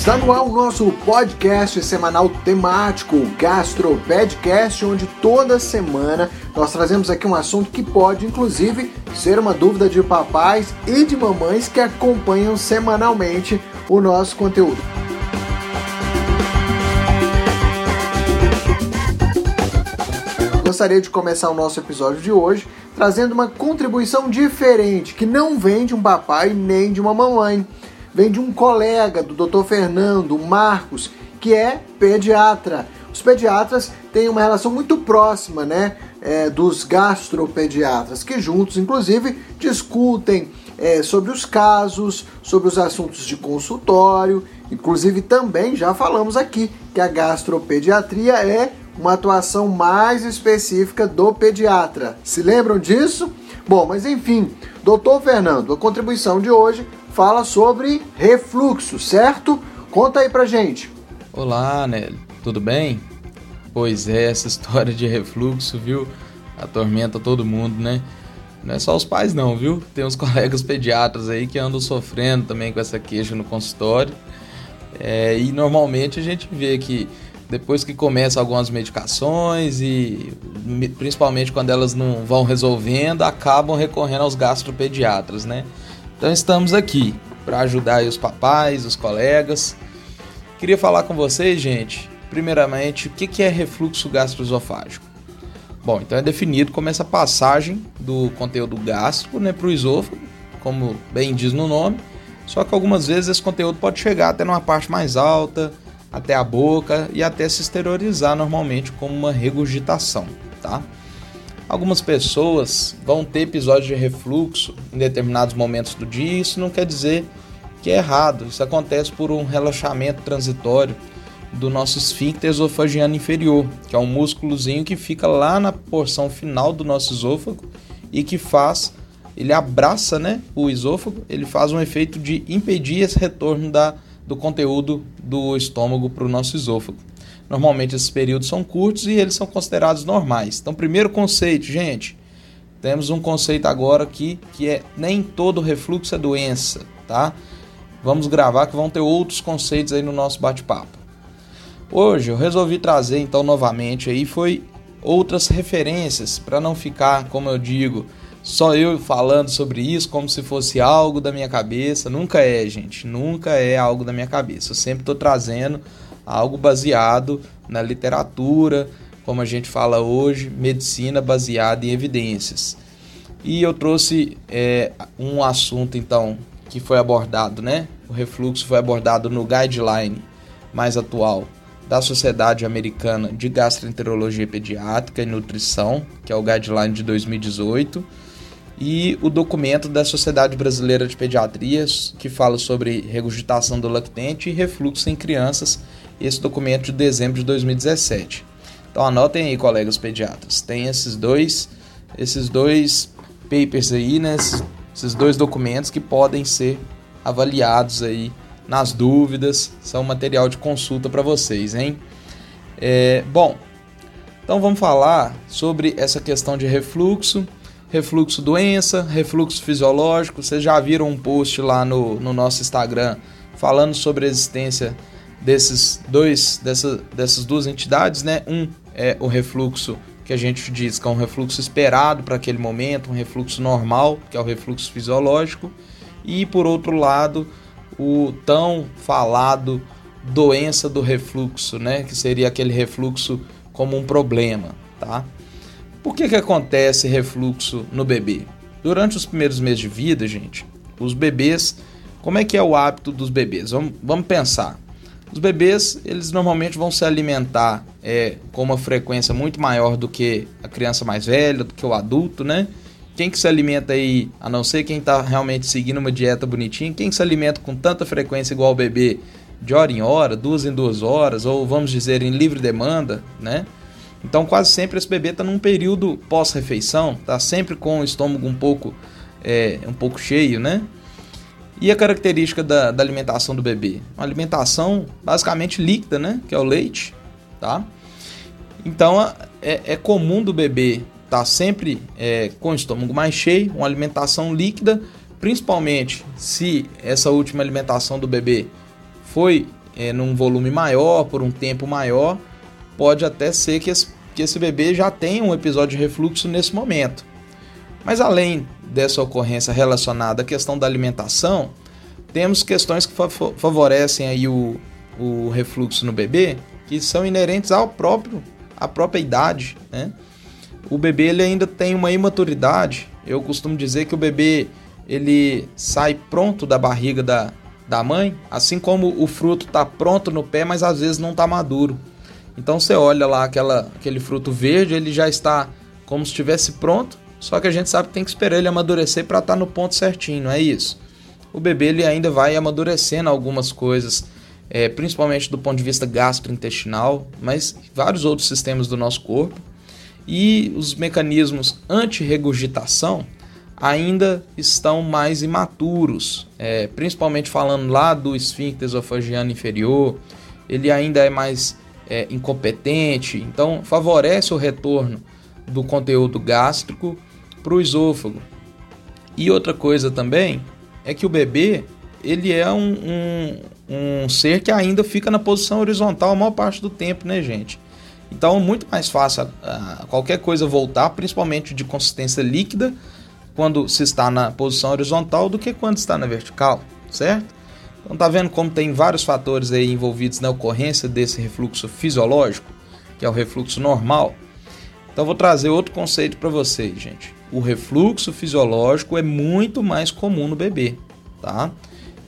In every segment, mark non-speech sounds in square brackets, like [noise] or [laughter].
Está no ar o nosso podcast semanal temático, o Gastropedcast, onde toda semana nós trazemos aqui um assunto que pode, inclusive, ser uma dúvida de papais e de mamães que acompanham semanalmente o nosso conteúdo. Gostaria de começar o nosso episódio de hoje trazendo uma contribuição diferente, que não vem de um papai nem de uma mamãe vem de um colega do Dr. Fernando Marcos, que é pediatra. Os pediatras têm uma relação muito próxima, né, é, dos gastropediatras, que juntos, inclusive, discutem é, sobre os casos, sobre os assuntos de consultório. Inclusive, também já falamos aqui que a gastropediatria é uma atuação mais específica do pediatra. Se lembram disso? Bom, mas enfim, doutor Fernando, a contribuição de hoje fala sobre refluxo, certo? Conta aí pra gente. Olá, Nelly, tudo bem? Pois é, essa [laughs] história de refluxo, viu? Atormenta todo mundo, né? Não é só os pais não, viu? Tem uns [laughs] colegas pediatras aí que andam sofrendo também com essa queixa no consultório. É, e normalmente a gente vê que depois que começa algumas medicações e principalmente quando elas não vão resolvendo, acabam recorrendo aos gastropediatras, né? Então estamos aqui para ajudar os papais, os colegas. Queria falar com vocês, gente, primeiramente, o que é refluxo gastroesofágico. Bom, então é definido como essa passagem do conteúdo gástrico né, para o esôfago, como bem diz no nome, só que algumas vezes esse conteúdo pode chegar até numa parte mais alta, até a boca e até se exteriorizar normalmente como uma regurgitação, tá? Algumas pessoas vão ter episódios de refluxo em determinados momentos do dia, isso não quer dizer que é errado. Isso acontece por um relaxamento transitório do nosso esfíncter esofagiano inferior, que é um músculozinho que fica lá na porção final do nosso esôfago e que faz, ele abraça, né, o esôfago, ele faz um efeito de impedir esse retorno da, do conteúdo do estômago para o nosso esôfago. Normalmente esses períodos são curtos e eles são considerados normais. Então, primeiro conceito, gente, temos um conceito agora aqui que é nem todo refluxo é doença, tá? Vamos gravar que vão ter outros conceitos aí no nosso bate-papo. Hoje eu resolvi trazer então novamente aí foi outras referências para não ficar, como eu digo, só eu falando sobre isso como se fosse algo da minha cabeça. Nunca é, gente, nunca é algo da minha cabeça. Eu sempre estou trazendo algo baseado na literatura, como a gente fala hoje, medicina baseada em evidências. E eu trouxe é, um assunto então que foi abordado, né? O refluxo foi abordado no guideline mais atual da Sociedade Americana de Gastroenterologia Pediátrica e Nutrição, que é o guideline de 2018, e o documento da Sociedade Brasileira de Pediatrias, que fala sobre regurgitação do lactente e refluxo em crianças, esse documento de dezembro de 2017. Então anotem aí, colegas pediatras, tem esses dois, esses dois papers aí, né, esses, esses dois documentos que podem ser avaliados aí nas dúvidas, são material de consulta para vocês, hein? É, bom, então vamos falar sobre essa questão de refluxo, refluxo doença, refluxo fisiológico. Vocês já viram um post lá no, no nosso Instagram falando sobre a existência desses dois, dessa, dessas duas entidades, né? Um é o refluxo que a gente diz que é um refluxo esperado para aquele momento, um refluxo normal, que é o refluxo fisiológico, e por outro lado, o tão falado doença do refluxo, né? Que seria aquele refluxo como um problema, tá? Por que que acontece refluxo no bebê? Durante os primeiros meses de vida, gente, os bebês, como é que é o hábito dos bebês? Vamos, vamos pensar. Os bebês, eles normalmente vão se alimentar é, com uma frequência muito maior do que a criança mais velha, do que o adulto, né? Quem que se alimenta aí, a não ser quem está realmente seguindo uma dieta bonitinha, quem que se alimenta com tanta frequência igual o bebê, de hora em hora, duas em duas horas, ou vamos dizer em livre demanda, né? Então quase sempre esse bebê está num período pós-refeição, está sempre com o estômago um pouco, é, um pouco cheio, né? E a característica da, da, alimentação do bebê? Uma alimentação basicamente líquida, né? Que é o leite, tá? Então é, é comum do bebê estar tá sempre é, com o estômago mais cheio, uma alimentação líquida, principalmente se essa última alimentação do bebê foi é, num volume maior, por um tempo maior, pode até ser que esse, que esse bebê já tenha um episódio de refluxo nesse momento. Mas além dessa ocorrência relacionada à questão da alimentação, temos questões que favorecem aí o, o refluxo no bebê, que são inerentes ao próprio à própria idade, né? O bebê ele ainda tem uma imaturidade. Eu costumo dizer que o bebê ele sai pronto da barriga da, da mãe, assim como o fruto está pronto no pé, mas às vezes não está maduro. Então você olha lá aquela, aquele fruto verde, ele já está como se estivesse pronto, só que a gente sabe que tem que esperar ele amadurecer para estar tá no ponto certinho, não é isso? O bebê ele ainda vai amadurecendo algumas coisas é, principalmente do ponto de vista gastrointestinal, mas vários outros sistemas do nosso corpo. E os mecanismos anti-regurgitação ainda estão mais imaturos, é, principalmente falando lá do esfíncter esofagiano inferior, ele ainda é mais é, incompetente, então favorece o retorno do conteúdo gástrico para o esôfago. E outra coisa também é que o bebê ele é um, um, um ser que ainda fica na posição horizontal a maior parte do tempo, né, gente? Então é muito mais fácil uh, qualquer coisa voltar, principalmente de consistência líquida, quando se está na posição horizontal do que quando está na vertical, certo? Então tá vendo como tem vários fatores aí envolvidos na ocorrência desse refluxo fisiológico, que é o refluxo normal. Então vou trazer outro conceito para vocês, gente. O refluxo fisiológico é muito mais comum no bebê, tá?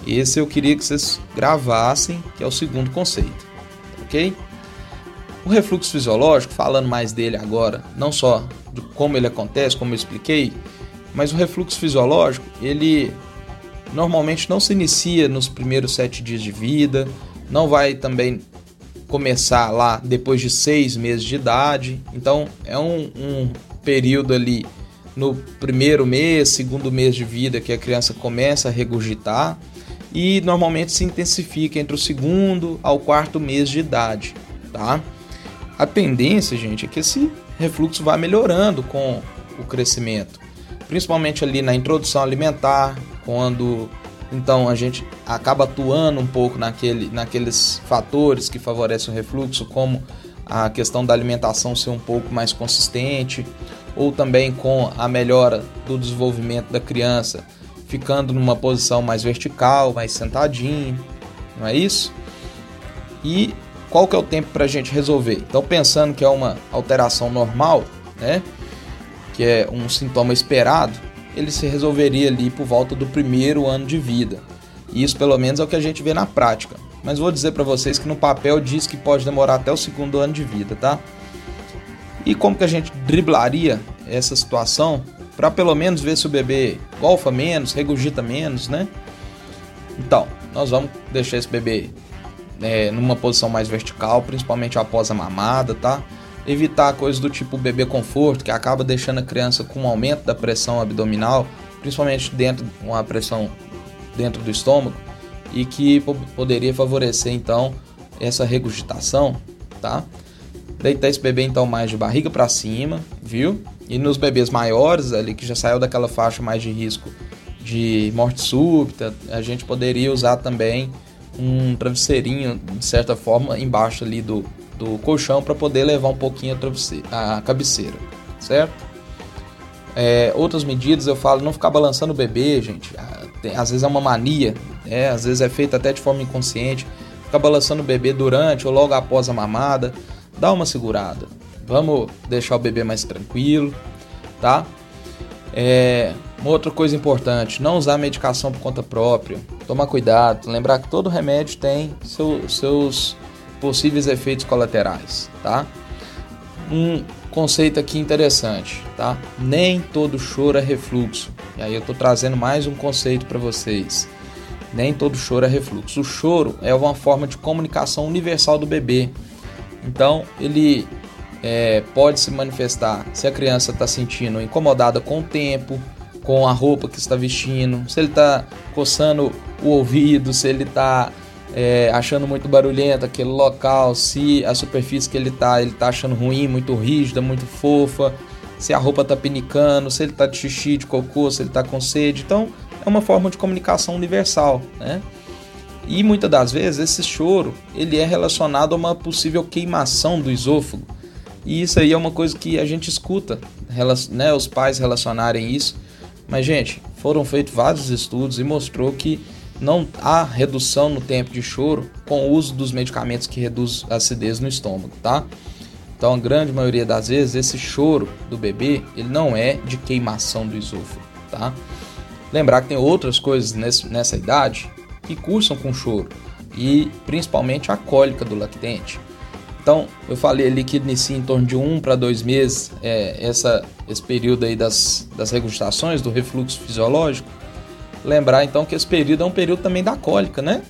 Esse eu queria que vocês gravassem, que é o segundo conceito, ok? O refluxo fisiológico, falando mais dele agora, não só de como ele acontece, como eu expliquei, mas o refluxo fisiológico, ele normalmente não se inicia nos primeiros sete dias de vida, não vai também começar lá depois de seis meses de idade, então é um, um período ali no primeiro mês, segundo mês de vida que a criança começa a regurgitar e normalmente se intensifica entre o segundo ao quarto mês de idade, tá? A tendência, gente, é que esse refluxo vá melhorando com o crescimento, principalmente ali na introdução alimentar, quando então a gente acaba atuando um pouco naquele, naqueles fatores que favorecem o refluxo, como a questão da alimentação ser um pouco mais consistente, ou também com a melhora do desenvolvimento da criança, ficando numa posição mais vertical, mais sentadinho, não é isso? E qual que é o tempo para a gente resolver? Então, pensando que é uma alteração normal, né, que é um sintoma esperado, ele se resolveria ali por volta do primeiro ano de vida. Isso, pelo menos, é o que a gente vê na prática. Mas vou dizer para vocês que no papel diz que pode demorar até o segundo ano de vida, tá? E como que a gente driblaria essa situação para pelo menos ver se o bebê golfa menos, regurgita menos, né? Então, nós vamos deixar esse bebê é, numa posição mais vertical, principalmente após a mamada, tá? Evitar coisas do tipo bebê conforto, que acaba deixando a criança com um aumento da pressão abdominal, principalmente dentro uma pressão dentro do estômago, e que poderia favorecer então essa regurgitação, tá? Deitar esse bebê então mais de barriga para cima, viu? E nos bebês maiores, ali que já saiu daquela faixa mais de risco de morte súbita, a gente poderia usar também um travesseirinho, de certa forma, embaixo ali do, do colchão para poder levar um pouquinho a, a cabeceira, certo? É, outras medidas eu falo não ficar balançando o bebê, gente. Ah, às vezes é uma mania, é, às vezes é feito até de forma inconsciente. Ficar balançando o bebê durante ou logo após a mamada dá uma segurada. Vamos deixar o bebê mais tranquilo, tá? É, uma outra coisa importante, não usar medicação por conta própria. Tomar cuidado, lembrar que todo remédio tem seu, seus possíveis efeitos colaterais, tá? Um conceito aqui interessante, tá? Nem todo choro é refluxo. E aí eu tô trazendo mais um conceito para vocês. Nem todo choro é refluxo. O choro é uma forma de comunicação universal do bebê. Então, ele é, pode se manifestar se a criança está sentindo incomodada com o tempo, com a roupa que está vestindo, se ele está coçando o ouvido, se ele está é, achando muito barulhento aquele local, se a superfície que ele está, ele está achando ruim, muito rígida, muito fofa, se a roupa está pinicando, se ele está de xixi, de cocô, se ele está com sede. Então, é uma forma de comunicação universal, né? E muitas das vezes esse choro ele é relacionado a uma possível queimação do esôfago. E isso aí é uma coisa que a gente escuta, né, os pais relacionarem isso. Mas, gente, foram feitos vários estudos e mostrou que não há redução no tempo de choro com o uso dos medicamentos que reduz a acidez no estômago, tá? Então, a grande maioria das vezes, esse choro do bebê, ele não é de queimação do esôfago, tá? Lembrar que tem outras coisas nesse, nessa idade que cursam com choro e principalmente a cólica do lactente. Então, eu falei ali que inicia em torno de um para dois meses é, essa, esse período aí das, das regurgitações, do refluxo fisiológico. Lembrar então que esse período é um período também da cólica, né?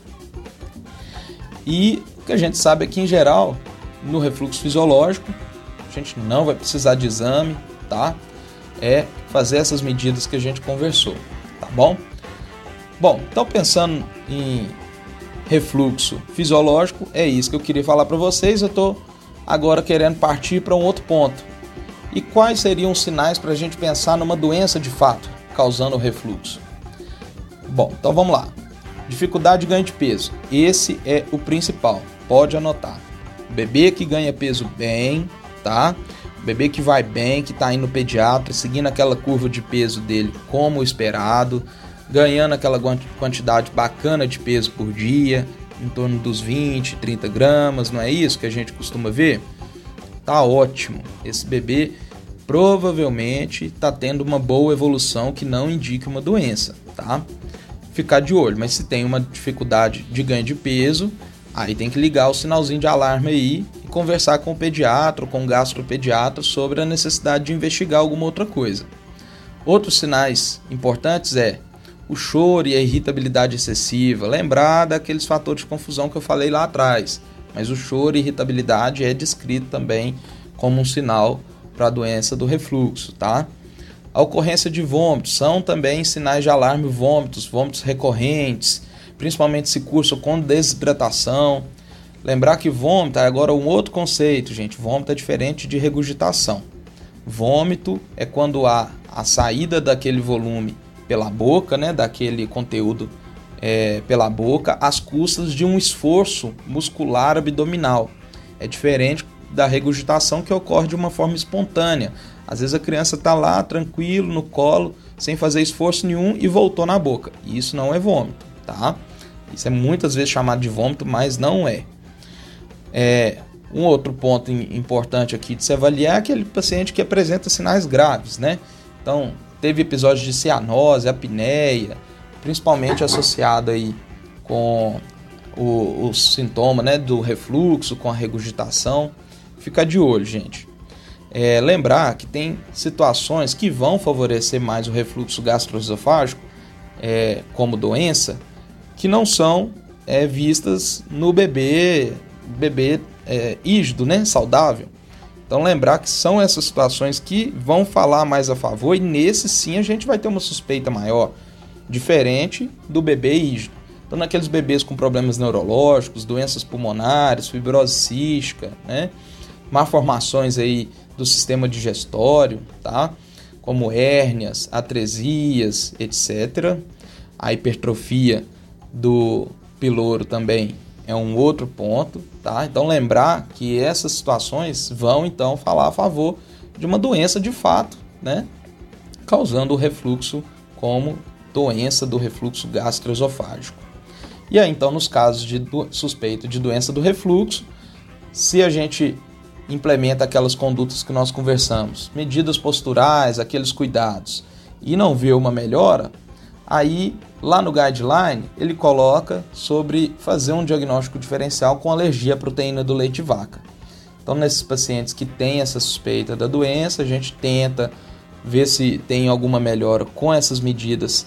E o que a gente sabe é que, em geral, no refluxo fisiológico, a gente não vai precisar de exame, tá? É fazer essas medidas que a gente conversou, tá bom? Bom, então pensando em refluxo fisiológico, é isso que eu queria falar para vocês. Eu estou agora querendo partir para um outro ponto. E quais seriam os sinais para a gente pensar numa doença de fato causando refluxo? Bom, então vamos lá. Dificuldade de ganho de peso. Esse é o principal. Pode anotar. Bebê que ganha peso bem, tá? Bebê que vai bem, que está indo no pediatra, seguindo aquela curva de peso dele como esperado, ganhando aquela quantidade bacana de peso por dia, em torno dos 20, 30 gramas, não é isso que a gente costuma ver? Tá ótimo. Esse bebê provavelmente está tendo uma boa evolução que não indica uma doença, tá? Ficar de olho, mas se tem uma dificuldade de ganho de peso, aí tem que ligar o sinalzinho de alarme aí e conversar com o pediatra ou com o gastropediatra sobre a necessidade de investigar alguma outra coisa. Outros sinais importantes é o choro e a irritabilidade excessiva, lembrar daqueles fatores de confusão que eu falei lá atrás. Mas o choro e irritabilidade é descrito também como um sinal para a doença do refluxo, tá? A ocorrência de vômitos são também sinais de alarme vômitos, vômitos recorrentes, principalmente se curso com desidratação. Lembrar que vômito é agora um outro conceito, gente. Vômito é diferente de regurgitação. Vômito é quando há a saída daquele volume pela boca, né, daquele conteúdo é, pela boca, às custas de um esforço muscular abdominal. É diferente da regurgitação que ocorre de uma forma espontânea. Às vezes a criança está lá tranquilo no colo, sem fazer esforço nenhum e voltou na boca. E isso não é vômito, tá? Isso é muitas vezes chamado de vômito, mas não é. é um outro ponto importante aqui de se avaliar é aquele paciente que apresenta sinais graves, né? Então, teve episódios de cianose, apneia, principalmente associado aí com o, o sintoma né, do refluxo, com a regurgitação. Fica de olho, gente. É, lembrar que tem situações que vão favorecer mais o refluxo gastroesofágico é, como doença, que não são é, vistas no bebê, bebê é, ígido, né, saudável. Então lembrar que são essas situações que vão falar mais a favor e nesse sim a gente vai ter uma suspeita maior, diferente do bebê rígido. Então naqueles bebês com problemas neurológicos, doenças pulmonares, fibrose cística, né? Malformações aí do sistema digestório, tá? Como hérnias, atresias, etc. A hipertrofia do piloro também é um outro ponto, tá? Então lembrar que essas situações vão então falar a favor de uma doença de fato, né? Causando o refluxo como doença do refluxo gastroesofágico. E aí então nos casos de suspeito de doença do refluxo, se a gente implementa aquelas condutas que nós conversamos, medidas posturais, aqueles cuidados, e não vê uma melhora, Aí, lá no guideline, ele coloca sobre fazer um diagnóstico diferencial com alergia à proteína do leite vaca. Então, nesses pacientes que têm essa suspeita da doença, a gente tenta ver se tem alguma melhora com essas medidas,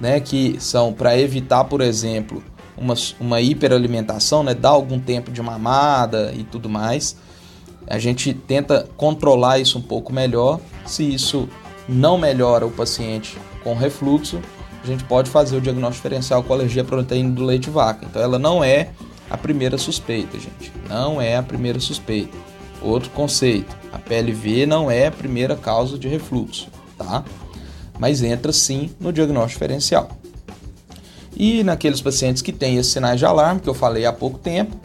né, que são para evitar, por exemplo, uma, uma hiperalimentação, né, dar algum tempo de mamada e tudo mais. A gente tenta controlar isso um pouco melhor. Se isso não melhora o paciente com refluxo, a gente pode fazer o diagnóstico diferencial com alergia à proteína do leite vaca. Então ela não é a primeira suspeita, gente. Não é a primeira suspeita. Outro conceito, a PLV não é a primeira causa de refluxo, tá? Mas entra sim no diagnóstico diferencial. E naqueles pacientes que têm esses sinais de alarme, que eu falei há pouco tempo,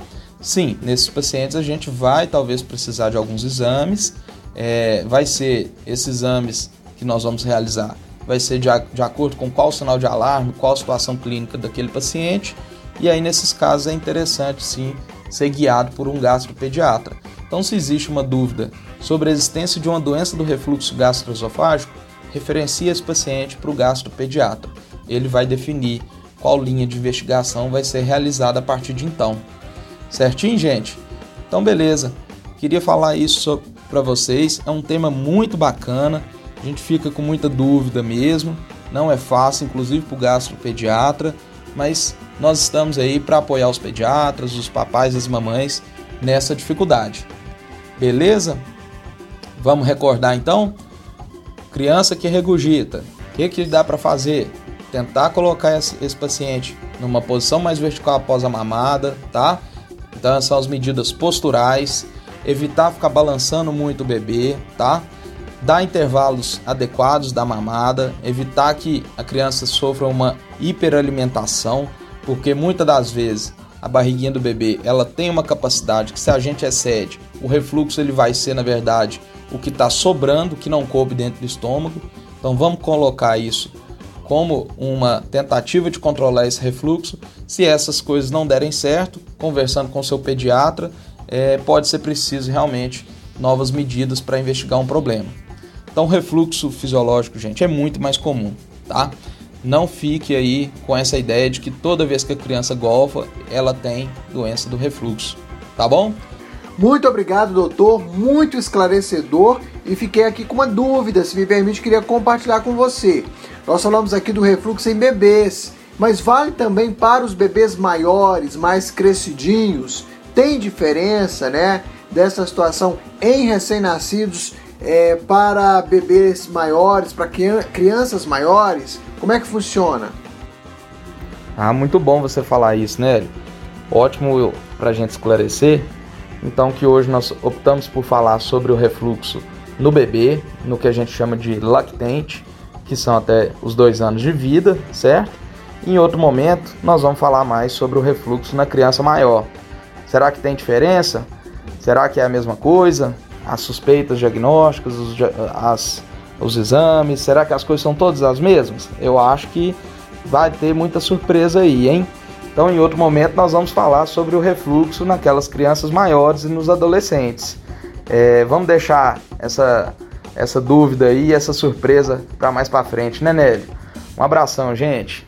sim, nesses pacientes a gente vai talvez precisar de alguns exames. É, vai ser esses exames que nós vamos realizar, vai ser de, de acordo com qual sinal de alarme, qual a situação clínica daquele paciente. E aí, nesses casos, é interessante sim ser guiado por um gastropediatra. Então, se existe uma dúvida sobre a existência de uma doença do refluxo gastroesofágico, referencie esse paciente para o gastropediatra. Ele vai definir qual linha de investigação vai ser realizada a partir de então. Certinho, gente? Então, beleza. Queria falar isso para vocês. É um tema muito bacana. A gente fica com muita dúvida mesmo. Não é fácil, inclusive para o gastropediatra, mas nós estamos aí para apoiar os pediatras, os papais e as mamães nessa dificuldade. Beleza? Vamos recordar então? Criança que regurgita, o que, que dá para fazer? Tentar colocar esse, paciente numa posição mais vertical após a mamada, tá? Então são as medidas posturais, evitar ficar balançando muito o bebê, tá? Dar intervalos adequados da mamada, evitar que a criança sofra uma hiperalimentação, porque muitas das vezes a barriguinha do bebê ela tem uma capacidade que se a gente excede, o refluxo ele vai ser na verdade o que está sobrando, que não coube dentro do estômago. Então vamos colocar isso como uma tentativa de controlar esse refluxo. Se essas coisas não derem certo, conversando com seu pediatra, é, pode ser preciso realmente novas medidas para investigar um problema. Então, refluxo fisiológico, gente, é muito mais comum, tá? Não fique aí com essa ideia de que toda vez que a criança golfa, ela tem doença do refluxo, tá bom? Muito obrigado, doutor, muito esclarecedor e fiquei aqui com uma dúvida, se me permite, queria compartilhar com você. Nós falamos aqui do refluxo em bebês, mas vale também para os bebês maiores, mais crescidinhos. Tem diferença, né, dessa situação em recém-nascidos é, para bebês maiores, para crianças maiores? Como é que funciona? Ah, muito bom você falar isso, né? Ótimo para a gente esclarecer. Então, que hoje nós optamos por falar sobre o refluxo no bebê, no que a gente chama de lactente, que são até os dois anos de vida, certo? em outro momento, nós vamos falar mais sobre o refluxo na criança maior. Será que tem diferença? Será que é a mesma coisa? As suspeitas diagnósticas, os, as, os exames, será que as coisas são todas as mesmas? Eu acho que vai ter muita surpresa aí, hein? Então, em outro momento, nós vamos falar sobre o refluxo naquelas crianças maiores e nos adolescentes. É, vamos deixar essa, essa dúvida aí, essa surpresa para mais para frente, né, Nélio? Um abração, gente.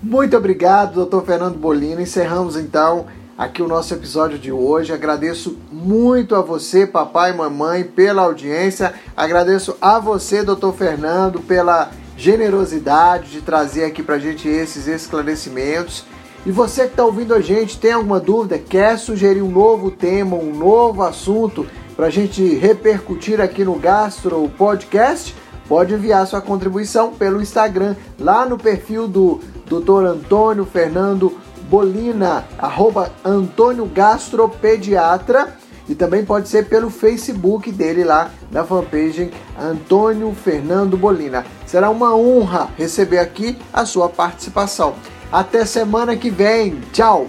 Muito obrigado, doutor Fernando Bolino. Encerramos então aqui o nosso episódio de hoje. Agradeço muito a você, papai e mamãe, pela audiência. Agradeço a você, doutor Fernando, pela generosidade de trazer aqui para gente esses esclarecimentos. E você que está ouvindo a gente, tem alguma dúvida, quer sugerir um novo tema, um novo assunto para a gente repercutir aqui no Gastro Podcast? Pode enviar sua contribuição pelo Instagram, lá no perfil do Dr. Antônio Fernando Bolina, arroba Antônio Gastropediatra. E também pode ser pelo Facebook dele lá na fanpage Antônio Fernando Bolina. Será uma honra receber aqui a sua participação. Até semana que vem. Tchau!